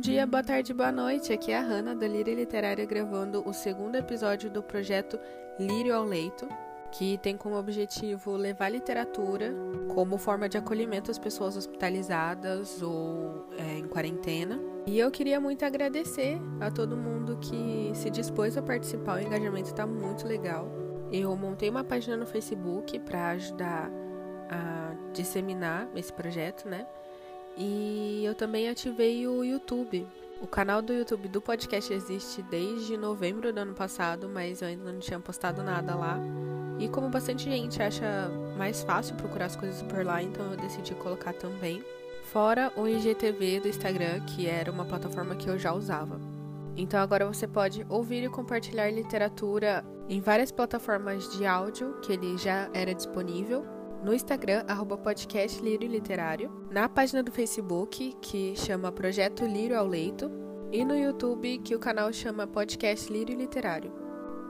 dia, boa tarde, boa noite. Aqui é a Hanna da Líria Literária gravando o segundo episódio do projeto Lírio ao Leito, que tem como objetivo levar literatura como forma de acolhimento às pessoas hospitalizadas ou é, em quarentena. E eu queria muito agradecer a todo mundo que se dispôs a participar, o engajamento está muito legal. Eu montei uma página no Facebook para ajudar a disseminar esse projeto, né? E eu também ativei o YouTube. O canal do YouTube do podcast existe desde novembro do ano passado, mas eu ainda não tinha postado nada lá. E como bastante gente acha mais fácil procurar as coisas por lá, então eu decidi colocar também. Fora o IGTV do Instagram, que era uma plataforma que eu já usava. Então agora você pode ouvir e compartilhar literatura em várias plataformas de áudio que ele já era disponível no Instagram, arroba podcast Lírio Literário, na página do Facebook, que chama Projeto Lírio ao Leito, e no YouTube, que o canal chama Podcast Lírio Literário.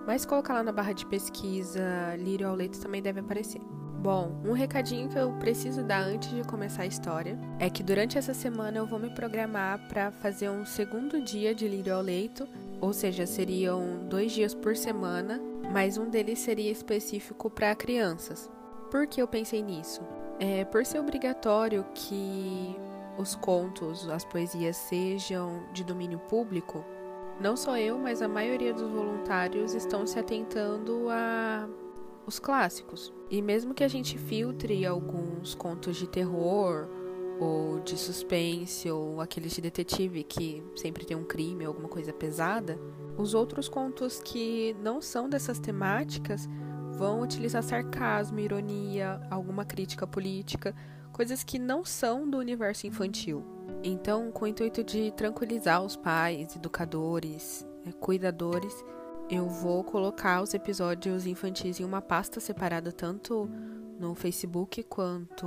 Mas colocar lá na barra de pesquisa Lírio ao Leito também deve aparecer. Bom, um recadinho que eu preciso dar antes de começar a história é que durante essa semana eu vou me programar para fazer um segundo dia de Lírio ao Leito, ou seja, seriam dois dias por semana, mas um deles seria específico para crianças. Por que eu pensei nisso? É, por ser obrigatório que os contos, as poesias sejam de domínio público, não só eu, mas a maioria dos voluntários estão se atentando a os clássicos. E mesmo que a gente filtre alguns contos de terror ou de suspense ou aqueles de detetive que sempre tem um crime, alguma coisa pesada, os outros contos que não são dessas temáticas vão utilizar sarcasmo, ironia, alguma crítica política, coisas que não são do universo infantil. Então, com o intuito de tranquilizar os pais, educadores, é, cuidadores, eu vou colocar os episódios infantis em uma pasta separada tanto no Facebook quanto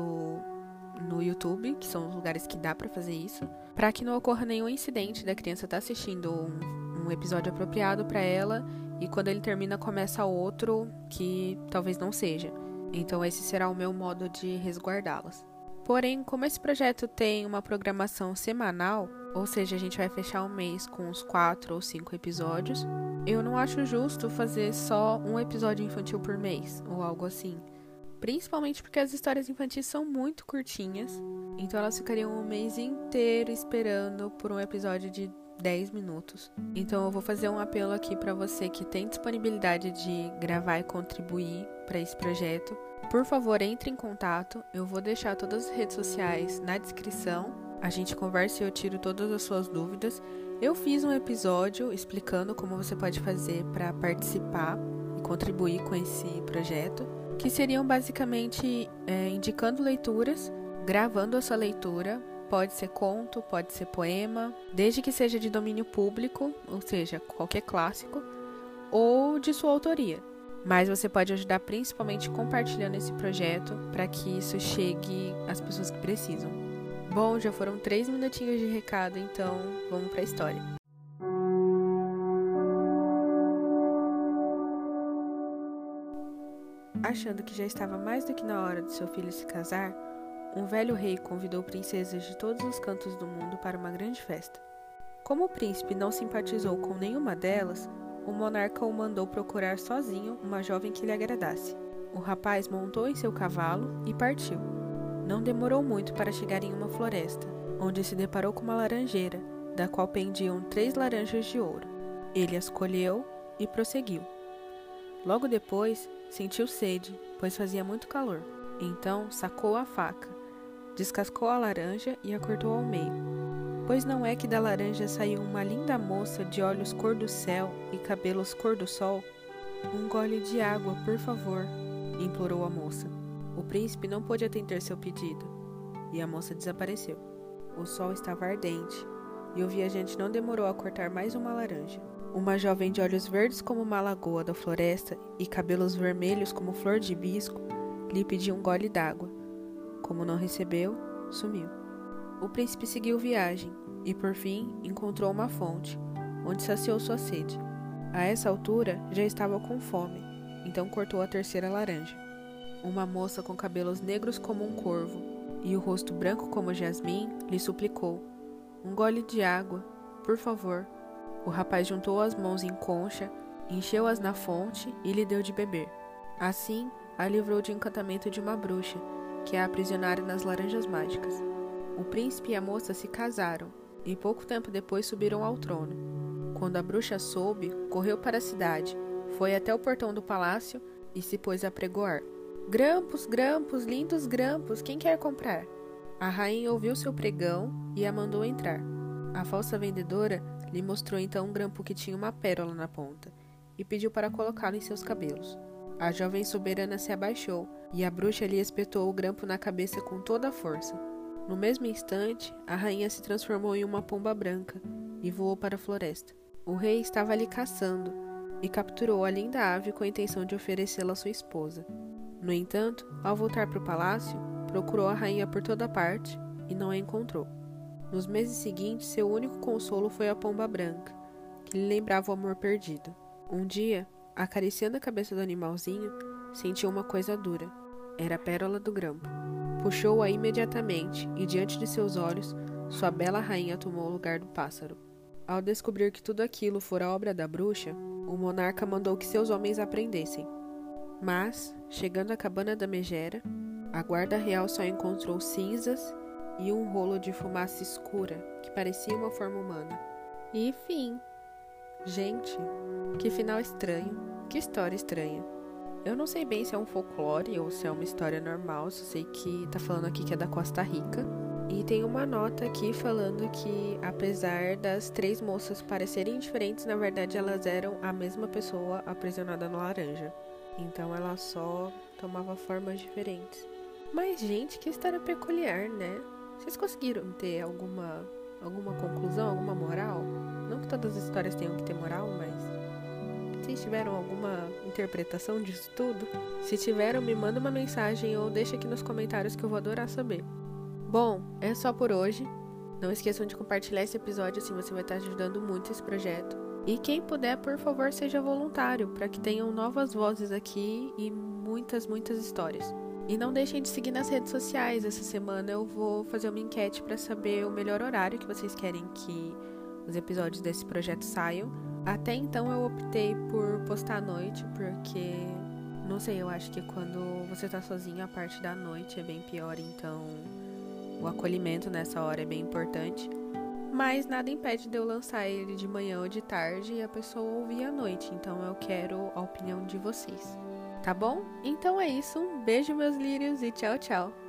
no YouTube, que são os lugares que dá para fazer isso, para que não ocorra nenhum incidente da criança estar tá assistindo um, um episódio apropriado para ela e quando ele termina começa outro que talvez não seja. Então esse será o meu modo de resguardá-las. Porém, como esse projeto tem uma programação semanal, ou seja, a gente vai fechar o mês com uns quatro ou cinco episódios, eu não acho justo fazer só um episódio infantil por mês ou algo assim. Principalmente porque as histórias infantis são muito curtinhas, então elas ficariam um mês inteiro esperando por um episódio de 10 minutos. Então eu vou fazer um apelo aqui para você que tem disponibilidade de gravar e contribuir para esse projeto. Por favor, entre em contato. Eu vou deixar todas as redes sociais na descrição. A gente conversa e eu tiro todas as suas dúvidas. Eu fiz um episódio explicando como você pode fazer para participar e contribuir com esse projeto, que seriam basicamente é, indicando leituras, gravando a sua leitura Pode ser conto, pode ser poema, desde que seja de domínio público, ou seja, qualquer clássico, ou de sua autoria. Mas você pode ajudar principalmente compartilhando esse projeto para que isso chegue às pessoas que precisam. Bom, já foram três minutinhos de recado, então vamos para a história. Achando que já estava mais do que na hora do seu filho se casar, um velho rei convidou princesas de todos os cantos do mundo para uma grande festa. Como o príncipe não simpatizou com nenhuma delas, o monarca o mandou procurar sozinho uma jovem que lhe agradasse. O rapaz montou em seu cavalo e partiu. Não demorou muito para chegar em uma floresta, onde se deparou com uma laranjeira, da qual pendiam três laranjas de ouro. Ele as colheu e prosseguiu. Logo depois, sentiu sede, pois fazia muito calor. Então sacou a faca descascou a laranja e a cortou ao meio. Pois não é que da laranja saiu uma linda moça de olhos cor do céu e cabelos cor do sol? Um gole de água, por favor, implorou a moça. O príncipe não pôde atender seu pedido e a moça desapareceu. O sol estava ardente e o viajante não demorou a cortar mais uma laranja. Uma jovem de olhos verdes como uma lagoa da floresta e cabelos vermelhos como flor de hibisco lhe pediu um gole d'água como não recebeu, sumiu. O príncipe seguiu viagem e, por fim, encontrou uma fonte, onde saciou sua sede. A essa altura, já estava com fome, então cortou a terceira laranja. Uma moça com cabelos negros como um corvo e o rosto branco como jasmim lhe suplicou: Um gole de água, por favor. O rapaz juntou as mãos em concha, encheu-as na fonte e lhe deu de beber. Assim, a livrou de encantamento de uma bruxa, que a aprisionara nas laranjas mágicas. O príncipe e a moça se casaram, e pouco tempo depois subiram ao trono. Quando a bruxa soube, correu para a cidade, foi até o portão do palácio e se pôs a pregoar. Grampos, grampos, lindos grampos, quem quer comprar? A rainha ouviu seu pregão e a mandou entrar. A falsa vendedora lhe mostrou então um grampo que tinha uma pérola na ponta e pediu para colocá-lo em seus cabelos. A jovem soberana se abaixou e a bruxa lhe espetou o grampo na cabeça com toda a força. No mesmo instante, a rainha se transformou em uma pomba branca e voou para a floresta. O rei estava ali caçando e capturou a linda ave com a intenção de oferecê-la à sua esposa. No entanto, ao voltar para o palácio, procurou a rainha por toda parte e não a encontrou. Nos meses seguintes, seu único consolo foi a pomba branca, que lhe lembrava o amor perdido. Um dia, acariciando a cabeça do animalzinho, sentiu uma coisa dura. Era a pérola do grampo. Puxou-a imediatamente e, diante de seus olhos, sua bela rainha tomou o lugar do pássaro. Ao descobrir que tudo aquilo fora obra da bruxa, o monarca mandou que seus homens a prendessem. Mas, chegando à cabana da megera, a guarda real só encontrou cinzas e um rolo de fumaça escura que parecia uma forma humana. E fim. Gente, que final estranho, que história estranha. Eu não sei bem se é um folclore ou se é uma história normal, só sei que tá falando aqui que é da Costa Rica. E tem uma nota aqui falando que, apesar das três moças parecerem diferentes, na verdade elas eram a mesma pessoa aprisionada no laranja. Então ela só tomava formas diferentes. Mas, gente, que história peculiar, né? Vocês conseguiram ter alguma, alguma conclusão, alguma moral? Não que todas as histórias tenham que ter moral, mas. Vocês tiveram alguma interpretação disso tudo? Se tiveram, me manda uma mensagem ou deixa aqui nos comentários que eu vou adorar saber. Bom, é só por hoje. Não esqueçam de compartilhar esse episódio, assim você vai estar ajudando muito esse projeto. E quem puder, por favor, seja voluntário, para que tenham novas vozes aqui e muitas, muitas histórias. E não deixem de seguir nas redes sociais. Essa semana eu vou fazer uma enquete para saber o melhor horário que vocês querem que os episódios desse projeto saiam. Até então eu optei por postar à noite, porque não sei, eu acho que quando você tá sozinho a parte da noite é bem pior, então o acolhimento nessa hora é bem importante. Mas nada impede de eu lançar ele de manhã ou de tarde e a pessoa ouvir à noite. Então eu quero a opinião de vocês. Tá bom? Então é isso. Um beijo, meus lírios, e tchau, tchau.